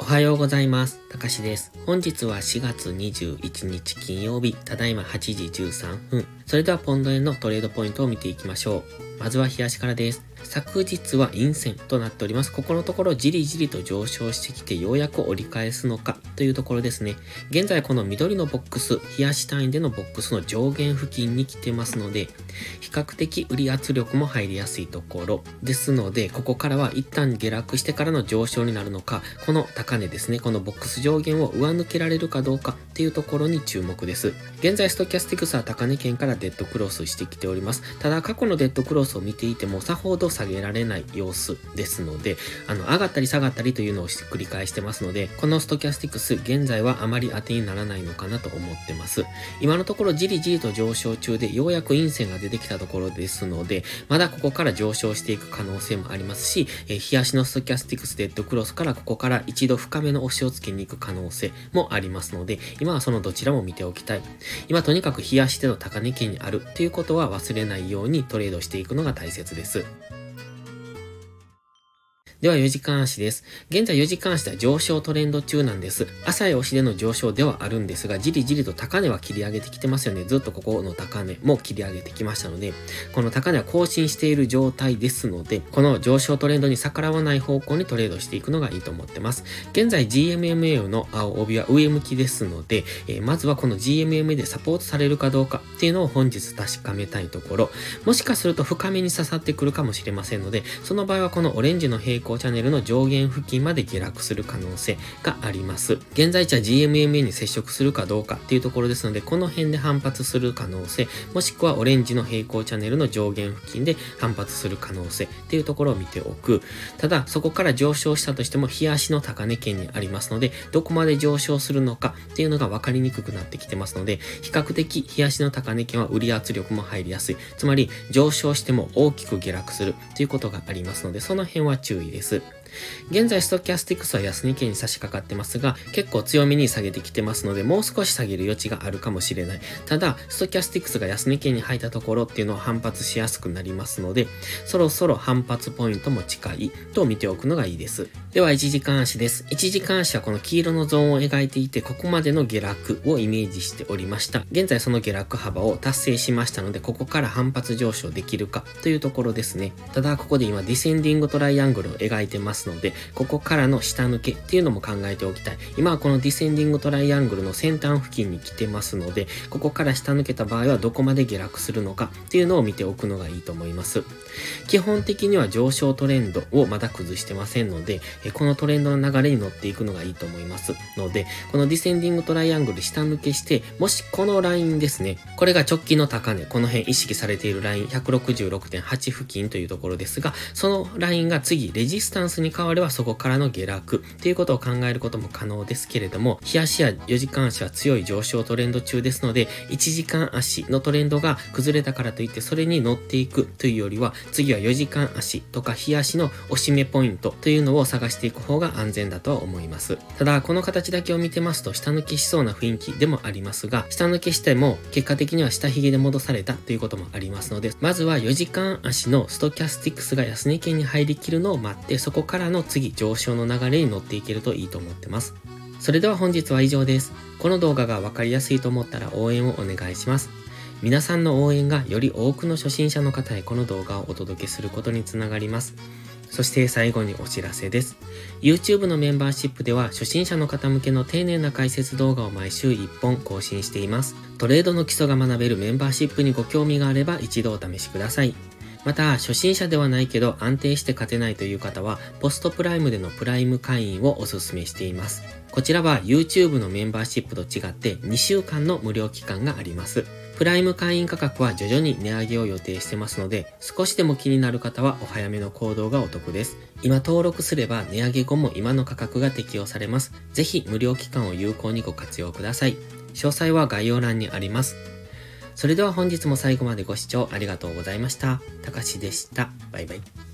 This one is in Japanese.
おはようございます。たかしです。本日は4月21日金曜日、ただいま8時13分。それではポンド円のトレードポイントを見ていきましょう。まずは日足からです。昨日は陰線となっております。ここのところじりじりと上昇してきてようやく折り返すのかというところですね。現在この緑のボックス、日足単位でのボックスの上限付近に来てますので、比較的売り圧力も入りやすいところですので、ここからは一旦下落してからの上昇になるのか、この高値ですね、このボックス上限を上抜けられるかどうかっていうところに注目です。現在ストキャスティクスは高値圏からデッドクロスしてきております。ただ過去のデッドクロスを見ていてもさほど下げられない様子ですので、あの、上がったり下がったりというのを繰り返してますので、このストキャスティクス現在はあまり当てにならないのかなと思ってます。今のところじりじりと上昇中でようやく陰線が出てきたところですので、まだここから上昇していく可能性もありますし、えー、日足のストキャスティクスデッドクロスからここから一度深めの押しをつけに行く可能性もありますので、今はそのどちらも見ておきたい。今とにかく日足での高値圏にあるということは忘れないようにトレードしていくのが大切です。では4時間足です。現在4時間足では上昇トレンド中なんです。朝や押しでの上昇ではあるんですが、じりじりと高値は切り上げてきてますよね。ずっとここの高値も切り上げてきましたので、この高値は更新している状態ですので、この上昇トレンドに逆らわない方向にトレードしていくのがいいと思ってます。現在 GMMA の青帯は上向きですので、えー、まずはこの GMMA でサポートされるかどうかっていうのを本日確かめたいところ、もしかすると深めに刺さってくるかもしれませんので、その場合はこのオレンジの平行チャンネルの上限付近まで下落する可能性があります。現在地は GMMA に接触するかどうかっていうところですので、この辺で反発する可能性、もしくはオレンジの平行チャンネルの上限付近で反発する可能性っていうところを見ておく。ただ、そこから上昇したとしても、日足の高値圏にありますので、どこまで上昇するのかっていうのが分かりにくくなってきてますので、比較的日足の高値圏は売り圧力も入りやすい。つまり、上昇しても大きく下落するということがありますので、その辺は注意です。現在ストキャスティクスは安値圏に差し掛かってますが、結構強めに下げてきてますので、もう少し下げる余地があるかもしれない。ただ、ストキャスティクスが安値圏に入ったところっていうのは反発しやすくなりますので、そろそろ反発ポイントも近いと見ておくのがいいです。では、1時間足です。1時間足はこの黄色のゾーンを描いていて、ここまでの下落をイメージしておりました。現在その下落幅を達成しましたので、ここから反発上昇できるかというところですね。ただ、ここで今ディセンディングトライアングルを描いてますので、ここからの下抜けっていうのも考えておきたい。今はこのディセンディングトライアングルの先端付近に来てますので、ここから下抜けた場合はどこまで下落するのかっていうのを見ておくのがいいと思います。基本的には上昇トレンドをまだ崩してませんので、このトレンドの流れに乗っていくのがいいと思います。ので、このディセンディングトライアングル下抜けして、もしこのラインですね、これが直近の高値、この辺意識されているライン166.8付近というところですが、そのラインが次レジスタンスに変わればそこからの下落。っていうことを考えることも可能ですけれども、日足や4時間足は強い上昇トレンド中ですので、1時間足のトレンドが崩れたからといってそれに乗っていくというよりは、次は4時間足とか日足の押し目ポイントというのを探してしていく方が安全だとは思います。ただ、この形だけを見てますと下抜けしそうな雰囲気でもありますが、下抜けしても結果的には下髭で戻されたということもありますので、まずは4時間足のストキャスティクスが安値圏に入りきるのを待って、そこからの次上昇の流れに乗っていけるといいと思ってます。それでは本日は以上です。この動画がわかりやすいと思ったら応援をお願いします。皆さんの応援がより多くの初心者の方へこの動画をお届けすることにつながります。そして最後にお知らせです。YouTube のメンバーシップでは初心者の方向けの丁寧な解説動画を毎週1本更新しています。トレードの基礎が学べるメンバーシップにご興味があれば一度お試しください。また、初心者ではないけど安定して勝てないという方は、ポストプライムでのプライム会員をお勧めしています。こちらは YouTube のメンバーシップと違って2週間の無料期間があります。プライム会員価格は徐々に値上げを予定してますので、少しでも気になる方はお早めの行動がお得です。今登録すれば値上げ後も今の価格が適用されます。ぜひ無料期間を有効にご活用ください。詳細は概要欄にあります。それでは本日も最後までご視聴ありがとうございました。たかしでした。バイバイ。